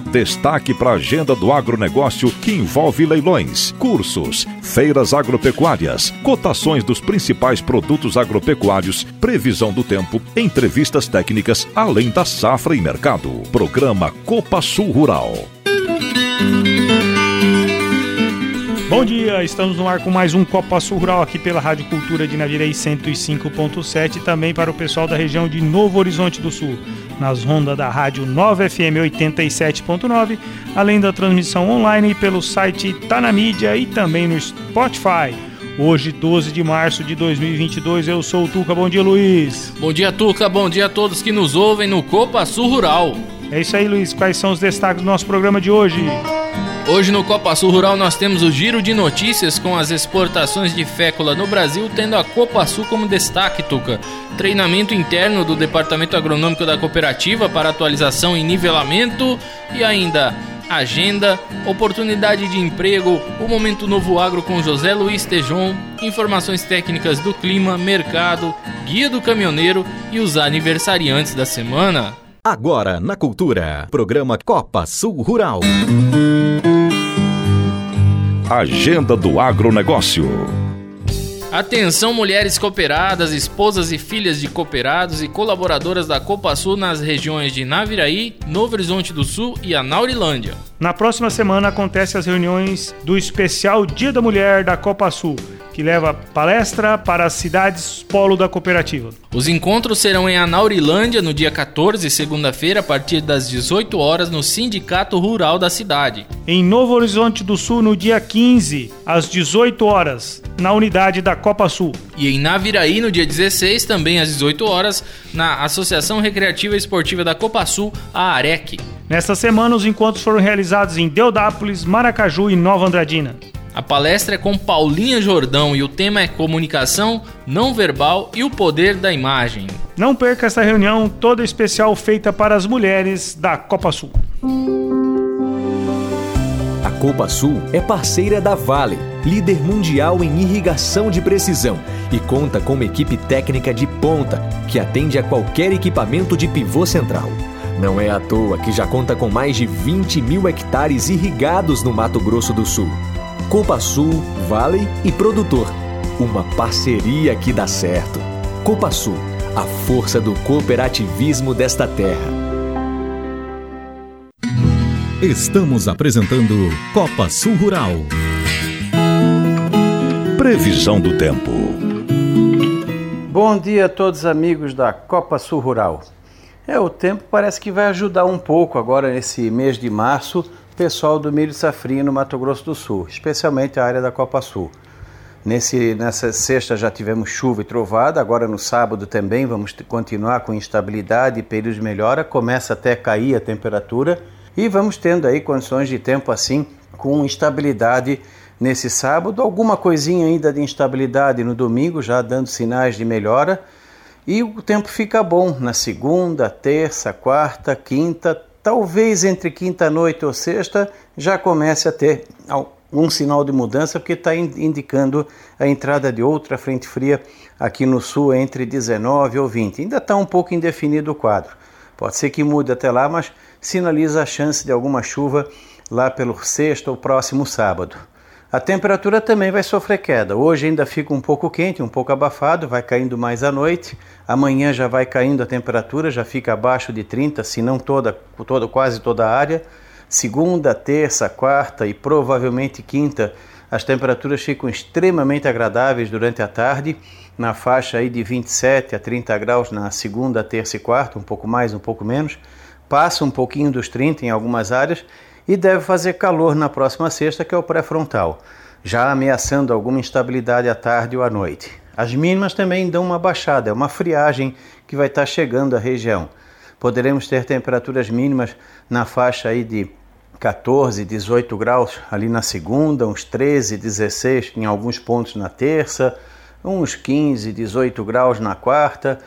Destaque para a agenda do agronegócio que envolve leilões, cursos, feiras agropecuárias, cotações dos principais produtos agropecuários, previsão do tempo, entrevistas técnicas, além da safra e mercado. Programa Copa Sul Rural. Bom dia, estamos no ar com mais um Copa Sul Rural aqui pela Rádio Cultura de Navirei 105.7 e também para o pessoal da região de Novo Horizonte do Sul, nas rondas da Rádio 9 FM 87.9, além da transmissão online pelo site Tá na Mídia e também no Spotify. Hoje, 12 de março de 2022, eu sou o Tuca. Bom dia, Luiz. Bom dia, Tuca. Bom dia a todos que nos ouvem no Copa Sul Rural. É isso aí, Luiz. Quais são os destaques do nosso programa de hoje? Hoje no Copa Sul Rural nós temos o giro de notícias com as exportações de fécula no Brasil, tendo a Copa Sul como destaque, Tuca. Treinamento interno do Departamento Agronômico da Cooperativa para atualização e nivelamento e ainda agenda, oportunidade de emprego, o Momento Novo Agro com José Luiz Tejon, informações técnicas do clima, mercado, guia do caminhoneiro e os aniversariantes da semana. Agora na Cultura, programa Copa Sul Rural. Agenda do Agronegócio. Atenção mulheres cooperadas, esposas e filhas de cooperados e colaboradoras da Copa Sul nas regiões de Naviraí, Novo Horizonte do Sul e Anaurilândia. Na próxima semana acontecem as reuniões do especial Dia da Mulher da Copa Sul que leva palestra para as cidades polo da cooperativa. Os encontros serão em Anaurilândia no dia 14, segunda-feira, a partir das 18 horas, no Sindicato Rural da cidade. Em Novo Horizonte do Sul, no dia 15, às 18 horas, na unidade da Copa Sul. E em Naviraí, no dia 16, também às 18 horas, na Associação Recreativa e Esportiva da Copa Sul, a AREC. Nesta semana, os encontros foram realizados em Deodápolis, Maracaju e Nova Andradina. A palestra é com Paulinha Jordão e o tema é comunicação não verbal e o poder da imagem. Não perca essa reunião toda especial feita para as mulheres da Copa Sul. A Copa Sul é parceira da Vale, líder mundial em irrigação de precisão e conta com uma equipe técnica de ponta que atende a qualquer equipamento de pivô central. Não é à toa que já conta com mais de 20 mil hectares irrigados no Mato Grosso do Sul Copa Sul, Vale e Produtor. Uma parceria que dá certo. Copa Sul, a força do cooperativismo desta terra. Estamos apresentando Copa Sul Rural. Previsão do tempo. Bom dia a todos amigos da Copa Sul Rural. É, o tempo parece que vai ajudar um pouco agora nesse mês de março pessoal do milho safrinho no Mato Grosso do Sul, especialmente a área da Copa Sul. Nesse, nessa sexta já tivemos chuva e trovada, agora no sábado também vamos continuar com instabilidade e períodos de melhora, começa até a cair a temperatura e vamos tendo aí condições de tempo assim com instabilidade nesse sábado, alguma coisinha ainda de instabilidade no domingo, já dando sinais de melhora. E o tempo fica bom na segunda, terça, quarta, quinta, talvez entre quinta-noite ou sexta já comece a ter algum sinal de mudança, porque está indicando a entrada de outra frente fria aqui no sul entre 19 ou 20. Ainda está um pouco indefinido o quadro. Pode ser que mude até lá, mas sinaliza a chance de alguma chuva lá pelo sexto ou próximo sábado. A temperatura também vai sofrer queda. Hoje ainda fica um pouco quente, um pouco abafado, vai caindo mais à noite. Amanhã já vai caindo a temperatura, já fica abaixo de 30, se não toda, toda quase toda a área. Segunda, terça, quarta e provavelmente quinta, as temperaturas ficam extremamente agradáveis durante a tarde, na faixa aí de 27 a 30 graus na segunda, terça e quarta, um pouco mais, um pouco menos. Passa um pouquinho dos 30 em algumas áreas e deve fazer calor na próxima sexta, que é o pré-frontal, já ameaçando alguma instabilidade à tarde ou à noite. As mínimas também dão uma baixada, é uma friagem que vai estar chegando à região. Poderemos ter temperaturas mínimas na faixa aí de 14, 18 graus ali na segunda, uns 13, 16 em alguns pontos na terça, uns 15, 18 graus na quarta.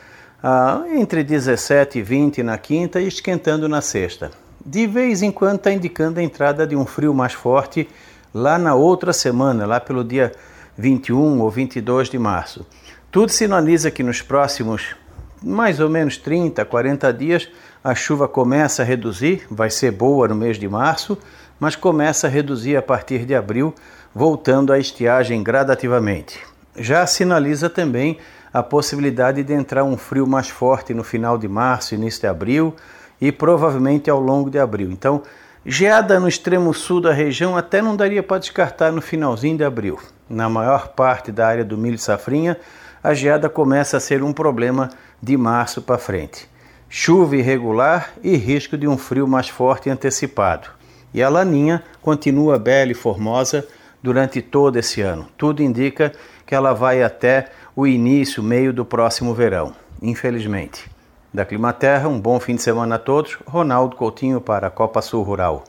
ah, entre 17 e 20 na quinta e esquentando na sexta. De vez em quando está indicando a entrada de um frio mais forte lá na outra semana, lá pelo dia 21 ou 22 de março. Tudo sinaliza que nos próximos mais ou menos 30, 40 dias a chuva começa a reduzir, vai ser boa no mês de março, mas começa a reduzir a partir de abril, voltando à estiagem gradativamente. Já sinaliza também a possibilidade de entrar um frio mais forte no final de março, início de abril e provavelmente ao longo de abril. Então, geada no extremo sul da região até não daria para descartar no finalzinho de abril. Na maior parte da área do milho safrinha, a geada começa a ser um problema de março para frente. Chuva irregular e risco de um frio mais forte antecipado. E a laninha continua bela e formosa durante todo esse ano. Tudo indica que ela vai até o início, meio do próximo verão, infelizmente. Da Climaterra, um bom fim de semana a todos. Ronaldo Coutinho para a Copa Sul Rural.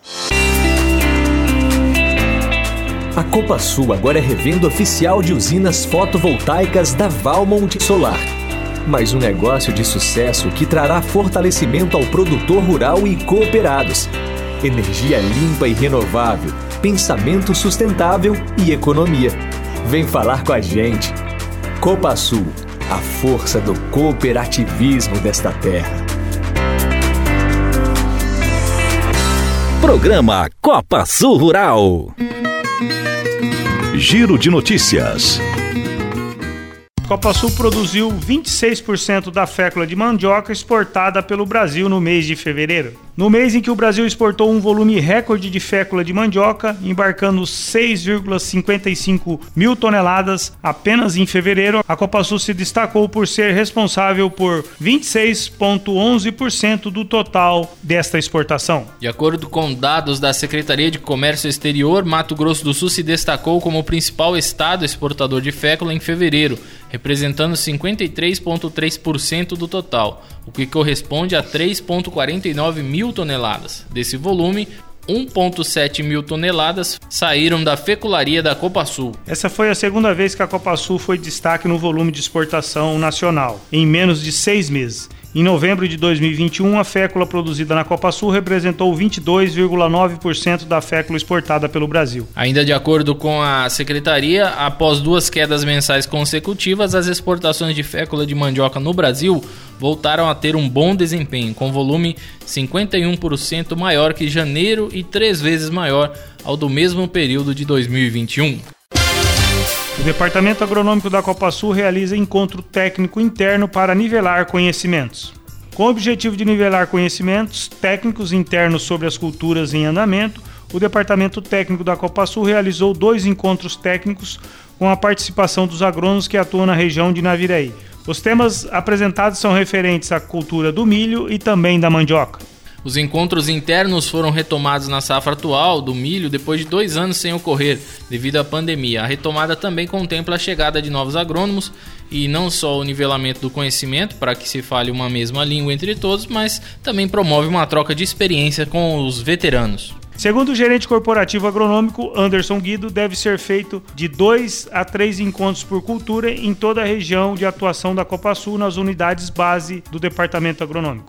A Copa Sul agora é revenda oficial de usinas fotovoltaicas da Valmont Solar. Mais um negócio de sucesso que trará fortalecimento ao produtor rural e cooperados. Energia limpa e renovável, pensamento sustentável e economia. Vem falar com a gente. Copa Sul, a força do cooperativismo desta terra. Programa Copa Sul Rural. Giro de notícias. Copa Sul produziu 26% da fécula de mandioca exportada pelo Brasil no mês de fevereiro. No mês em que o Brasil exportou um volume recorde de fécula de mandioca, embarcando 6,55 mil toneladas apenas em fevereiro, a Copa Sul se destacou por ser responsável por 26,11% do total desta exportação. De acordo com dados da Secretaria de Comércio Exterior, Mato Grosso do Sul se destacou como o principal estado exportador de fécula em fevereiro, representando 53,3% do total, o que corresponde a 3,49 mil toneladas. Desse volume, 1,7 mil toneladas saíram da fecularia da Copa Sul. Essa foi a segunda vez que a Copa Sul foi destaque no volume de exportação nacional, em menos de seis meses. Em novembro de 2021, a fécula produzida na Copa Sul representou 22,9% da fécula exportada pelo Brasil. Ainda de acordo com a secretaria, após duas quedas mensais consecutivas, as exportações de fécula de mandioca no Brasil voltaram a ter um bom desempenho, com volume 51% maior que janeiro e três vezes maior ao do mesmo período de 2021. O Departamento Agronômico da Copa Sul realiza encontro técnico interno para nivelar conhecimentos. Com o objetivo de nivelar conhecimentos técnicos internos sobre as culturas em andamento, o Departamento Técnico da Copa Sul realizou dois encontros técnicos com a participação dos agrônomos que atuam na região de Naviraí. Os temas apresentados são referentes à cultura do milho e também da mandioca. Os encontros internos foram retomados na safra atual do milho depois de dois anos sem ocorrer, devido à pandemia. A retomada também contempla a chegada de novos agrônomos e não só o nivelamento do conhecimento para que se fale uma mesma língua entre todos, mas também promove uma troca de experiência com os veteranos. Segundo o gerente corporativo agronômico Anderson Guido, deve ser feito de dois a três encontros por cultura em toda a região de atuação da Copa Sul nas unidades base do departamento agronômico.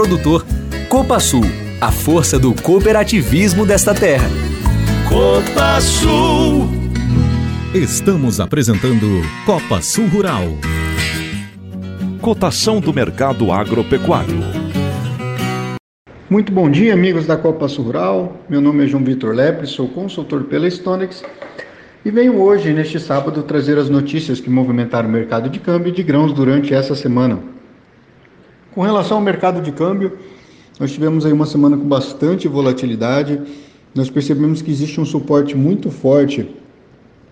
produtor. Copa Sul, a força do cooperativismo desta terra. Copa Sul. Estamos apresentando Copa Sul Rural. Cotação do mercado agropecuário. Muito bom dia, amigos da Copa Sul Rural. Meu nome é João Vitor Lepre, sou consultor pela Stonex e venho hoje, neste sábado, trazer as notícias que movimentaram o mercado de câmbio de grãos durante essa semana. Com relação ao mercado de câmbio, nós tivemos aí uma semana com bastante volatilidade. Nós percebemos que existe um suporte muito forte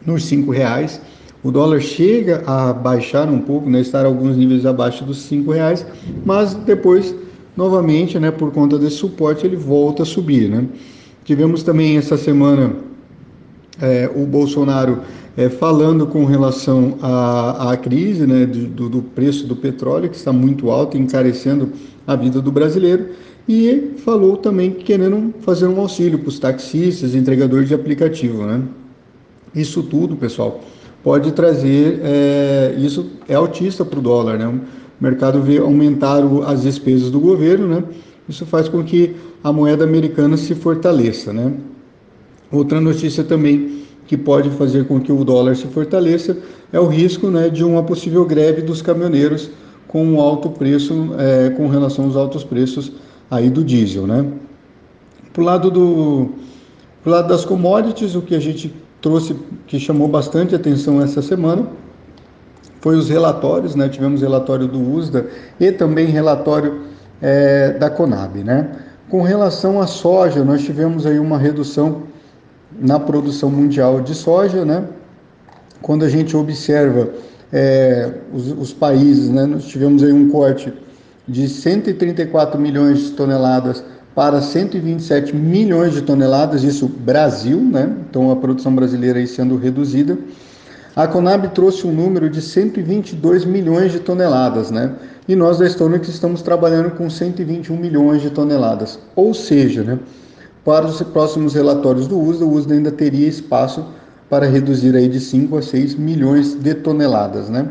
nos cinco reais, O dólar chega a baixar um pouco, né, estar alguns níveis abaixo dos cinco reais, mas depois, novamente, né, por conta desse suporte, ele volta a subir. Né? Tivemos também essa semana é, o Bolsonaro é, falando com relação à, à crise né, do, do, preço do petróleo, que está muito alto, encarecendo a vida do brasileiro, e falou também querendo fazer um auxílio para os taxistas, entregadores de aplicativo. Né? Isso tudo, pessoal, pode trazer, é, isso é altista para o dólar, né? O mercado vê aumentar o, as despesas do governo, né? Isso faz com que a moeda americana se fortaleça, né? Outra notícia também que pode fazer com que o dólar se fortaleça é o risco né, de uma possível greve dos caminhoneiros com um alto preço, é, com relação aos altos preços aí do diesel, né? Pro lado do, pro lado das commodities, o que a gente trouxe, que chamou bastante atenção essa semana, foi os relatórios, né? Tivemos relatório do USDA e também relatório é, da Conab, né? Com relação à soja, nós tivemos aí uma redução na produção mundial de soja, né? Quando a gente observa é, os, os, países, né? Nós tivemos aí um corte de 134 milhões de toneladas para 127 milhões de toneladas, isso Brasil, né? Então a produção brasileira aí sendo reduzida. A Conab trouxe um número de 122 milhões de toneladas, né? E nós da Stonex estamos trabalhando com 121 milhões de toneladas. Ou seja, né? Para os próximos relatórios do USDA, o USDA ainda teria espaço para reduzir aí de 5 a 6 milhões de toneladas, né?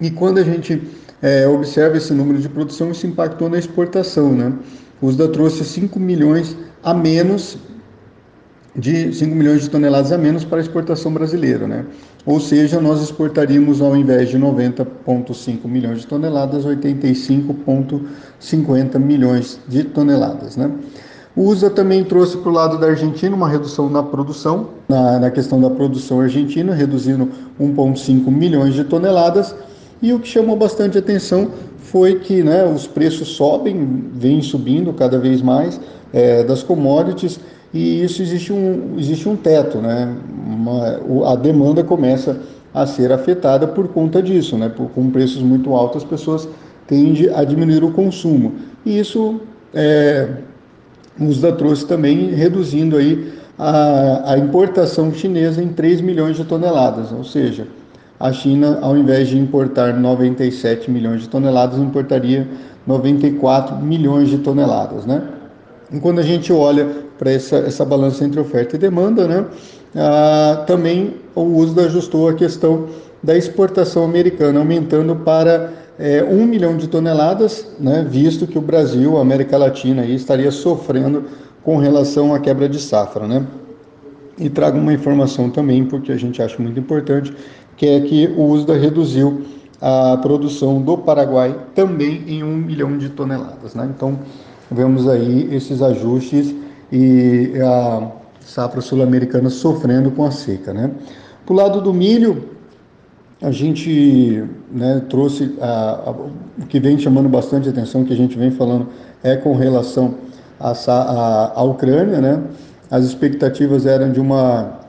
E quando a gente é, observa esse número de produção, isso impactou na exportação, né? O USDA trouxe 5 milhões a menos de 5 milhões de toneladas a menos para a exportação brasileira, né? Ou seja, nós exportaríamos ao invés de 90,5 milhões de toneladas, 85,50 milhões de toneladas, né? O USA também trouxe para o lado da Argentina uma redução na produção, na, na questão da produção argentina, reduzindo 1,5 milhões de toneladas. E o que chamou bastante atenção foi que né, os preços sobem, vêm subindo cada vez mais é, das commodities e isso existe um, existe um teto, né? Uma, a demanda começa a ser afetada por conta disso, né? Por, com preços muito altos, as pessoas tendem a diminuir o consumo. E isso é, o USDA trouxe também reduzindo aí a, a importação chinesa em 3 milhões de toneladas, ou seja, a China, ao invés de importar 97 milhões de toneladas, importaria 94 milhões de toneladas, né? E quando a gente olha para essa, essa balança entre oferta e demanda, né, ah, também o USDA ajustou a questão da exportação americana, aumentando para é, um milhão de toneladas, né, visto que o Brasil, a América Latina, aí, estaria sofrendo com relação à quebra de safra. Né? E trago uma informação também, porque a gente acha muito importante, que é que o USDA reduziu a produção do Paraguai também em um milhão de toneladas. Né? Então, vemos aí esses ajustes e a safra sul-americana sofrendo com a seca. Né? Para o lado do milho, a gente né, trouxe a, a, o que vem chamando bastante atenção, que a gente vem falando, é com relação à Ucrânia. Né? As expectativas eram de uma,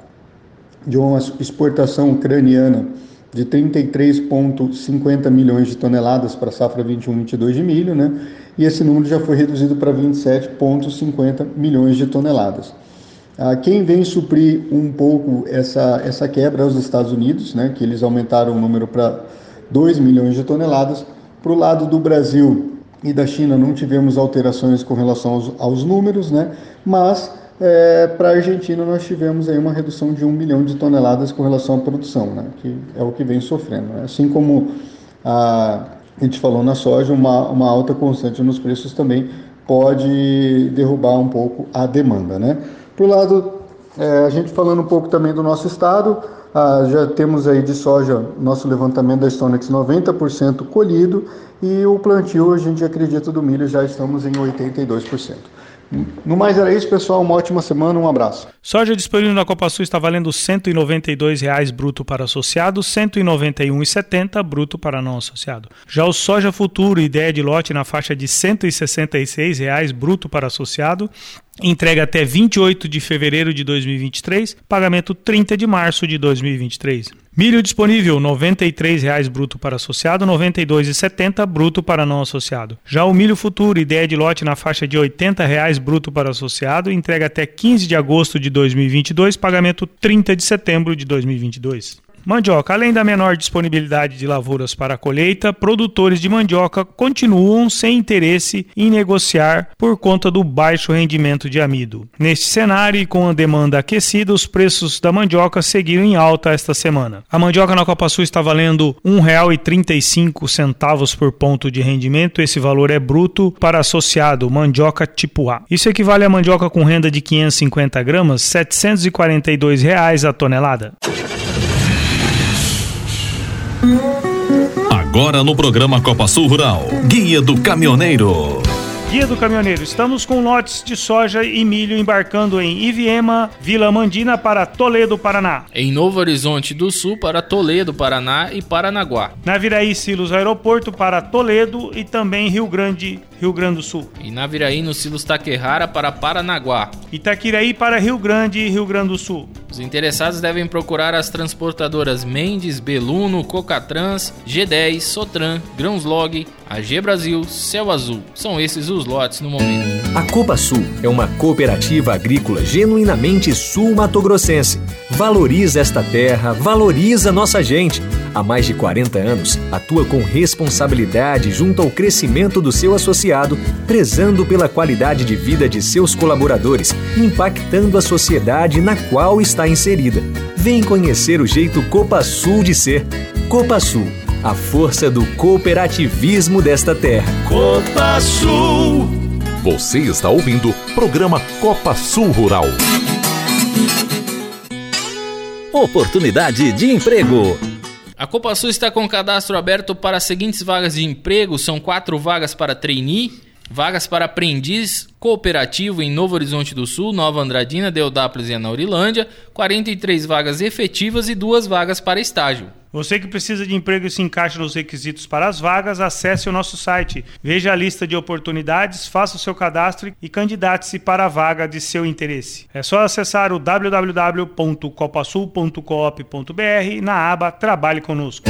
de uma exportação ucraniana de 33,50 milhões de toneladas para a safra 21-22 de milho, né? e esse número já foi reduzido para 27,50 milhões de toneladas. Ah, quem vem suprir um pouco essa, essa quebra é os Estados Unidos, né, que eles aumentaram o número para 2 milhões de toneladas. Para o lado do Brasil e da China não tivemos alterações com relação aos, aos números, né, mas é, para a Argentina nós tivemos aí uma redução de 1 milhão de toneladas com relação à produção, né, que é o que vem sofrendo. Né. Assim como a, a gente falou na soja, uma, uma alta constante nos preços também pode derrubar um pouco a demanda. Né. O lado, é, a gente falando um pouco também do nosso estado, ah, já temos aí de soja, nosso levantamento da Stonex 90% colhido e o plantio, a gente acredita do milho, já estamos em 82%. No mais era isso, pessoal. Uma ótima semana, um abraço. Soja disponível na Copa Sul está valendo R$ 192,00 bruto para associado, R$ 191,70 bruto para não associado. Já o soja futuro, ideia de lote na faixa de R$ 166,00 bruto para associado, entrega até 28 de fevereiro de 2023, pagamento 30 de março de 2023. Milho disponível R$ 93,00 bruto para associado, R$ 92,70 bruto para não associado. Já o milho futuro, ideia de lote na faixa de R$ 80,00 bruto para associado, entrega até 15 de agosto de 2022, pagamento 30 de setembro de 2022. Mandioca. Além da menor disponibilidade de lavouras para a colheita, produtores de mandioca continuam sem interesse em negociar por conta do baixo rendimento de amido. Neste cenário e com a demanda aquecida, os preços da mandioca seguiram em alta esta semana. A mandioca na Copa Sul está valendo R$ 1,35 por ponto de rendimento. Esse valor é bruto para associado mandioca tipo A. Isso equivale a mandioca com renda de 550 gramas, 742 reais a tonelada. Agora no programa Copa Sul Rural, Guia do Caminhoneiro. Guia do Caminhoneiro, estamos com lotes de soja e milho embarcando em Iviema, Vila Mandina para Toledo, Paraná. Em Novo Horizonte do Sul para Toledo, Paraná e Paranaguá. Naviraí Silos Aeroporto para Toledo e também Rio Grande, Rio Grande do Sul. E Naviraí no Silos Taquerrara para Paranaguá. Itaquiraí para Rio Grande e Rio Grande do Sul. Os interessados devem procurar as transportadoras Mendes, Beluno, Cocatrans, G10, Sotran, Grãos Log, AG Brasil, Céu Azul. São esses os lotes no momento. A Copa Sul é uma cooperativa agrícola genuinamente sul-matogrossense. Valoriza esta terra, valoriza nossa gente. Há mais de 40 anos, atua com responsabilidade junto ao crescimento do seu associado, prezando pela qualidade de vida de seus colaboradores, impactando a sociedade na qual está inserida. Vem conhecer o jeito Copa Sul de ser. Copa Sul, a força do cooperativismo desta terra. Copa Sul. Você está ouvindo programa Copa Sul Rural. Oportunidade de emprego. A Copa Sul está com cadastro aberto para as seguintes vagas de emprego: são quatro vagas para trainee, vagas para aprendiz cooperativo em Novo Horizonte do Sul, Nova Andradina, Deodápolis e Anaurilândia, 43 vagas efetivas e duas vagas para estágio. Você que precisa de emprego e se encaixa nos requisitos para as vagas, acesse o nosso site, veja a lista de oportunidades, faça o seu cadastro e candidate-se para a vaga de seu interesse. É só acessar o www.copasul.coop.br na aba Trabalhe Conosco.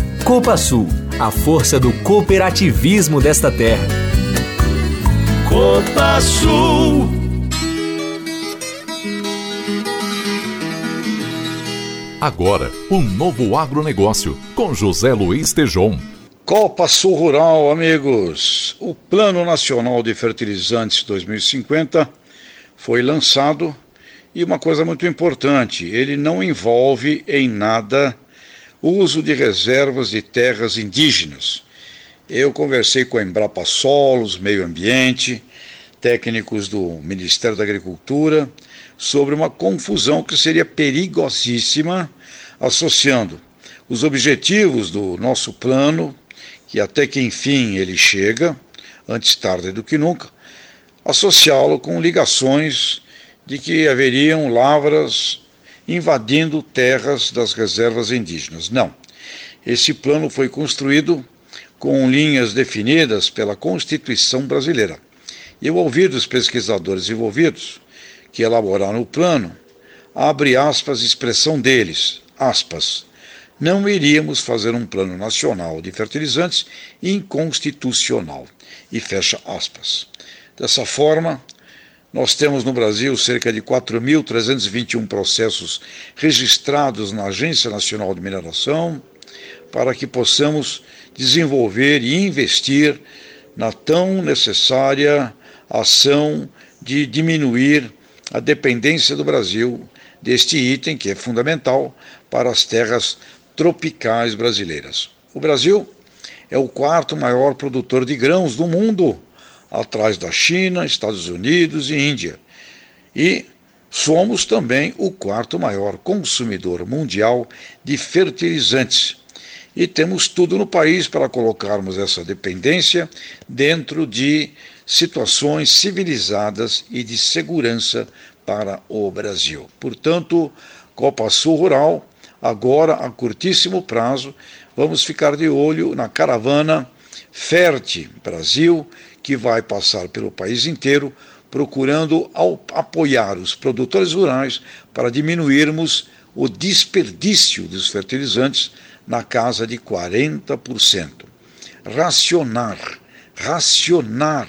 Copa Sul, a força do cooperativismo desta terra. Copa Sul. Agora, um novo agronegócio com José Luiz Tejon. Copa Sul Rural, amigos. O Plano Nacional de Fertilizantes 2050 foi lançado e uma coisa muito importante, ele não envolve em nada uso de reservas de terras indígenas. Eu conversei com a Embrapa Solos, Meio Ambiente, técnicos do Ministério da Agricultura, sobre uma confusão que seria perigosíssima, associando os objetivos do nosso plano, que até que enfim ele chega, antes tarde do que nunca, associá-lo com ligações de que haveriam lavras invadindo terras das reservas indígenas. Não. Esse plano foi construído com linhas definidas pela Constituição brasileira. E ao ouvir dos pesquisadores envolvidos, que elaboraram o plano, abre aspas, expressão deles, aspas, não iríamos fazer um plano nacional de fertilizantes inconstitucional. E fecha aspas. Dessa forma, nós temos no Brasil cerca de 4.321 processos registrados na Agência Nacional de Mineração para que possamos desenvolver e investir na tão necessária ação de diminuir a dependência do Brasil deste item que é fundamental para as terras tropicais brasileiras. O Brasil é o quarto maior produtor de grãos do mundo atrás da China, Estados Unidos e Índia. E Somos também o quarto maior consumidor mundial de fertilizantes e temos tudo no país para colocarmos essa dependência dentro de situações civilizadas e de segurança para o Brasil. Portanto, Copa Sul Rural, agora a curtíssimo prazo, vamos ficar de olho na caravana Ferte Brasil, que vai passar pelo país inteiro, procurando apoiar os produtores rurais para diminuirmos o desperdício dos fertilizantes na casa de 40%. Racionar, racionar,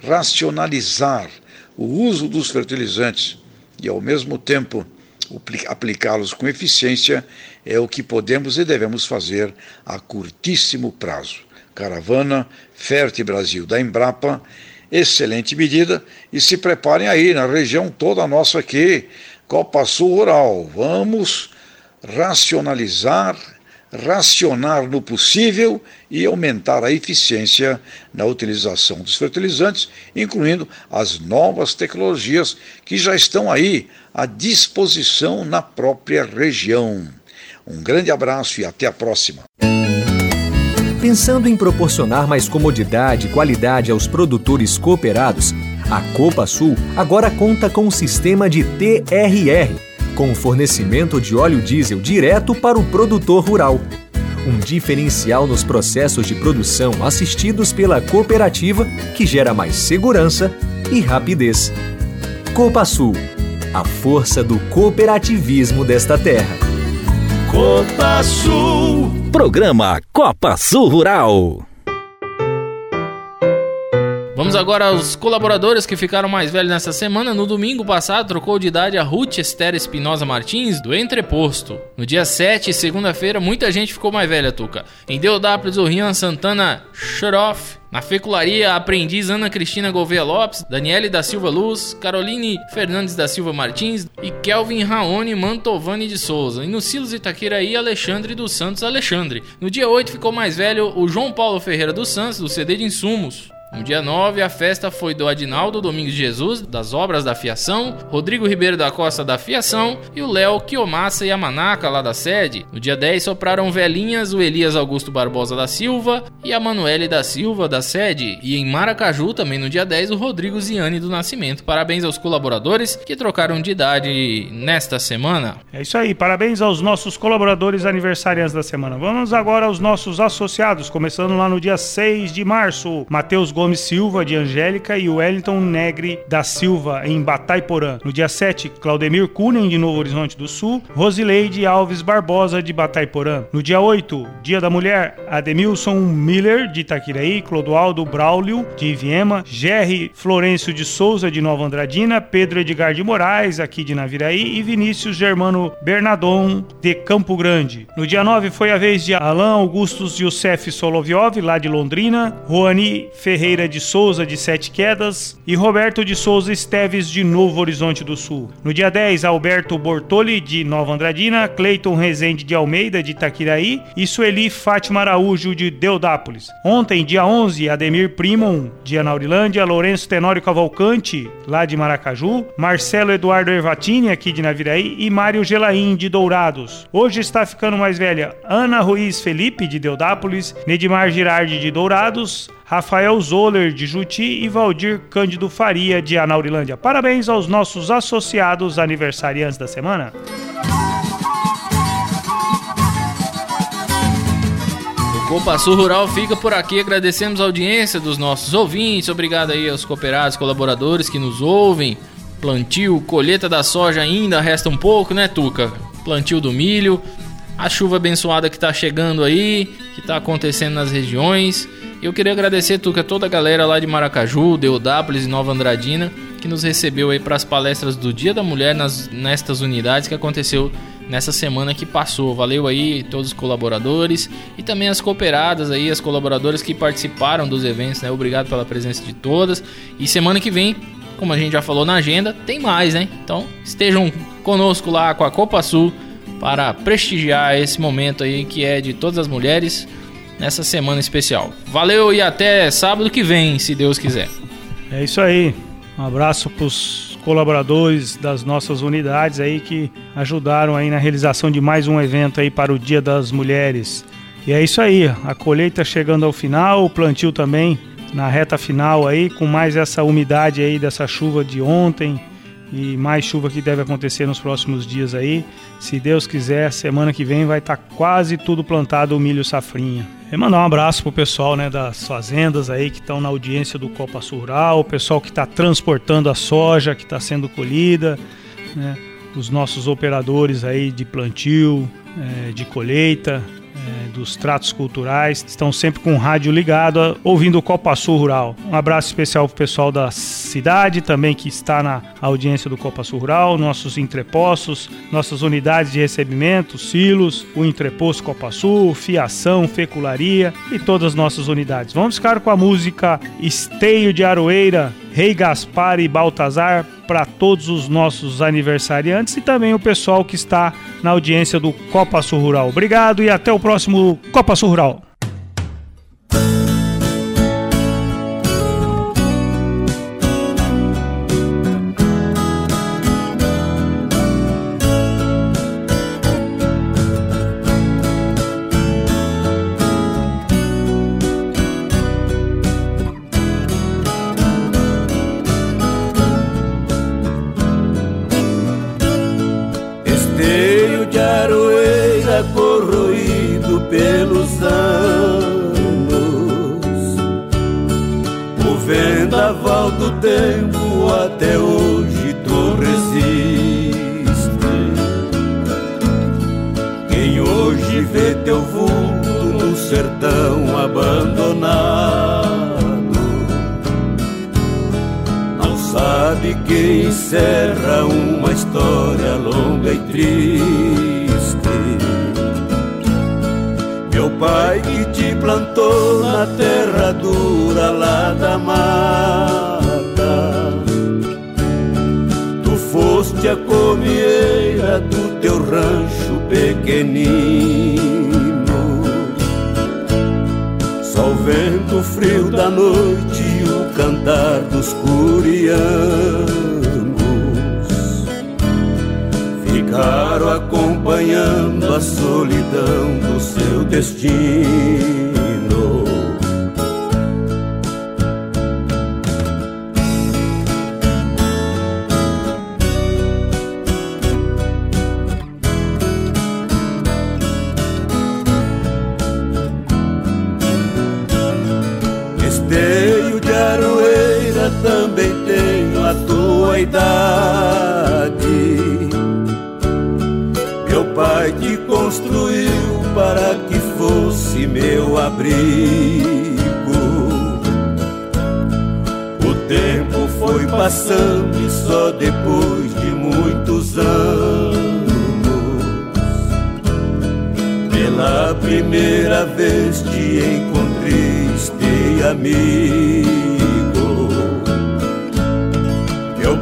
racionalizar o uso dos fertilizantes e, ao mesmo tempo, aplicá-los com eficiência é o que podemos e devemos fazer a curtíssimo prazo. Caravana Ferte Brasil da Embrapa, excelente medida e se preparem aí na região toda nossa aqui, Copa Sul Rural. Vamos racionalizar racionar no possível e aumentar a eficiência na utilização dos fertilizantes, incluindo as novas tecnologias que já estão aí à disposição na própria região. Um grande abraço e até a próxima. Pensando em proporcionar mais comodidade e qualidade aos produtores cooperados, a Copa Sul agora conta com um sistema de TRR com fornecimento de óleo diesel direto para o produtor rural. Um diferencial nos processos de produção assistidos pela cooperativa que gera mais segurança e rapidez. Copa Sul, a força do cooperativismo desta terra. Copa Sul. Programa Copa Sul Rural. Vamos agora aos colaboradores que ficaram mais velhos nessa semana. No domingo passado, trocou de idade a Ruth Esther Espinosa Martins, do Entreposto. No dia 7, segunda-feira, muita gente ficou mais velha, Tuca. Em Deodápolis, o Rian Santana Shuroff. Na fecularia, a aprendiz Ana Cristina Gouveia Lopes, Daniele da Silva Luz, Caroline Fernandes da Silva Martins e Kelvin Raoni Mantovani de Souza. E no Silos Itaquiraí, Alexandre dos Santos Alexandre. No dia 8 ficou mais velho o João Paulo Ferreira dos Santos, do CD de Insumos. No dia 9, a festa foi do Adinaldo Domingos Jesus, das Obras da Fiação, Rodrigo Ribeiro da Costa da Fiação e o Léo Kiomassa e a Manaca lá da sede. No dia 10, sopraram velhinhas o Elias Augusto Barbosa da Silva e a Manuele da Silva da sede. E em Maracaju, também no dia 10, o Rodrigo Ziane do Nascimento. Parabéns aos colaboradores que trocaram de idade nesta semana. É isso aí, parabéns aos nossos colaboradores aniversariantes da semana. Vamos agora aos nossos associados, começando lá no dia 6 de março. Matheus Gomes Gomes Silva, de Angélica, e Wellington Negre da Silva, em Bataiporã. No dia 7, Claudemir Kunen, de Novo Horizonte do Sul, Rosileide Alves Barbosa, de Bataiporã. No dia 8, Dia da Mulher, Ademilson Miller, de Itaquiraí, Clodoaldo Braulio, de Iviema, Gerry Florencio de Souza, de Nova Andradina, Pedro Edgar de Moraes, aqui de Naviraí, e Vinícius Germano Bernadon, de Campo Grande. No dia 9, foi a vez de Alain Augustus Youssef Soloviov, lá de Londrina, Roani Ferreira De Souza, de Sete Quedas, e Roberto de Souza Esteves, de Novo Horizonte do Sul. No dia 10, Alberto Bortoli, de Nova Andradina, Cleiton Rezende de Almeida, de Itaquiraí, e Sueli Fátima Araújo, de Deodápolis. Ontem, dia 11, Ademir Primon, de Anaurilândia, Lourenço Tenório Cavalcante, lá de Maracaju, Marcelo Eduardo Ervatini, aqui de Naviraí, e Mário Gelaim, de Dourados. Hoje está ficando mais velha Ana Ruiz Felipe, de Deodápolis, Nedimar Girardi, de Dourados, Rafael Zoller, de Juti e Valdir Cândido Faria, de Anaurilândia. Parabéns aos nossos associados aniversariantes da semana. O Copa Sul Rural fica por aqui. Agradecemos a audiência dos nossos ouvintes. Obrigado aí aos cooperados, colaboradores que nos ouvem. Plantio, colheita da soja ainda resta um pouco, né, Tuca? Plantio do milho a chuva abençoada que está chegando aí, que está acontecendo nas regiões. Eu queria agradecer Tuca, toda a galera lá de Maracaju, Deodápolis e Nova Andradina que nos recebeu aí para as palestras do Dia da Mulher nas, nestas unidades que aconteceu nessa semana que passou. Valeu aí todos os colaboradores e também as cooperadas aí, as colaboradoras que participaram dos eventos, né? Obrigado pela presença de todas. E semana que vem, como a gente já falou na agenda, tem mais, né? Então estejam conosco lá com a Copa Sul para prestigiar esse momento aí que é de todas as mulheres nessa semana especial. Valeu e até sábado que vem, se Deus quiser. É isso aí. Um abraço para os colaboradores das nossas unidades aí que ajudaram aí na realização de mais um evento aí para o Dia das Mulheres. E é isso aí, a colheita chegando ao final, o plantio também na reta final aí, com mais essa umidade aí dessa chuva de ontem e mais chuva que deve acontecer nos próximos dias aí. Se Deus quiser, semana que vem vai estar tá quase tudo plantado o milho safrinha. E mandar um abraço pro pessoal né, das fazendas aí que estão na audiência do Copa Rural, o pessoal que está transportando a soja que está sendo colhida, né, os nossos operadores aí de plantio, é, de colheita, é, dos tratos culturais, estão sempre com o rádio ligado, ouvindo o Copa Sul Rural. Um abraço especial para o pessoal da cidade também que está na audiência do Copa Sul Rural, nossos entrepostos, nossas unidades de recebimento, silos, o entreposto Copa Sul, fiação, fecularia e todas as nossas unidades. Vamos ficar com a música Esteio de Aroeira, Rei Gaspar e Baltazar para todos os nossos aniversariantes e também o pessoal que está na audiência do Copa Sul Rural. Obrigado e até o próximo Copa Sul Rural. sabe que encerra uma história longa e triste. Meu pai que te plantou na terra dura lá da mata, tu foste a comieira do teu rancho pequenino. Só o vento frio da noite cantar dos curianos ficaram acompanhando a solidão do seu destino. também tenho a tua idade. Meu pai te construiu para que fosse meu abrigo. O tempo foi passando e só depois de muitos anos, pela primeira vez te encontrei, amigo.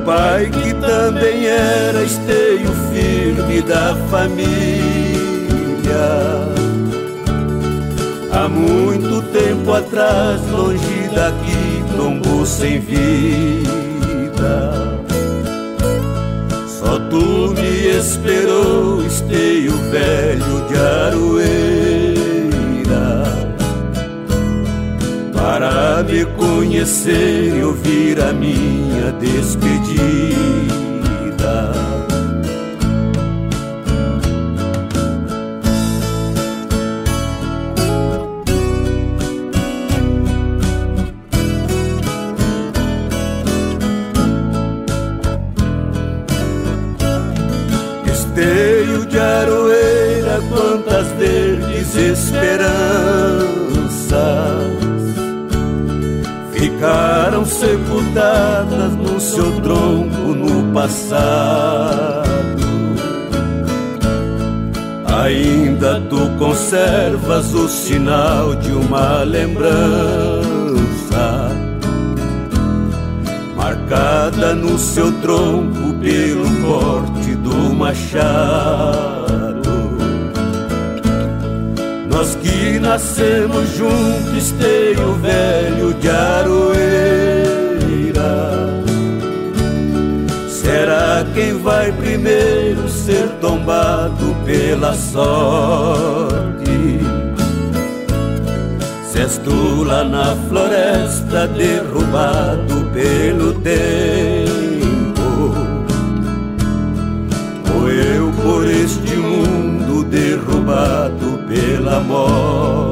pai que também era esteio firme da família. Há muito tempo atrás, longe daqui, tombou sem vida. Só tu me esperou, esteio velho de Aroeira. me conhecer e ouvir a minha despedida. o sinal de uma lembrança marcada no seu tronco pelo corte do machado. Nós que nascemos juntos, esteio velho de Aroeira. Será quem vai primeiro ser tombado pela sorte? Se és tu lá na floresta derrubado pelo tempo, ou eu por este mundo derrubado pela morte.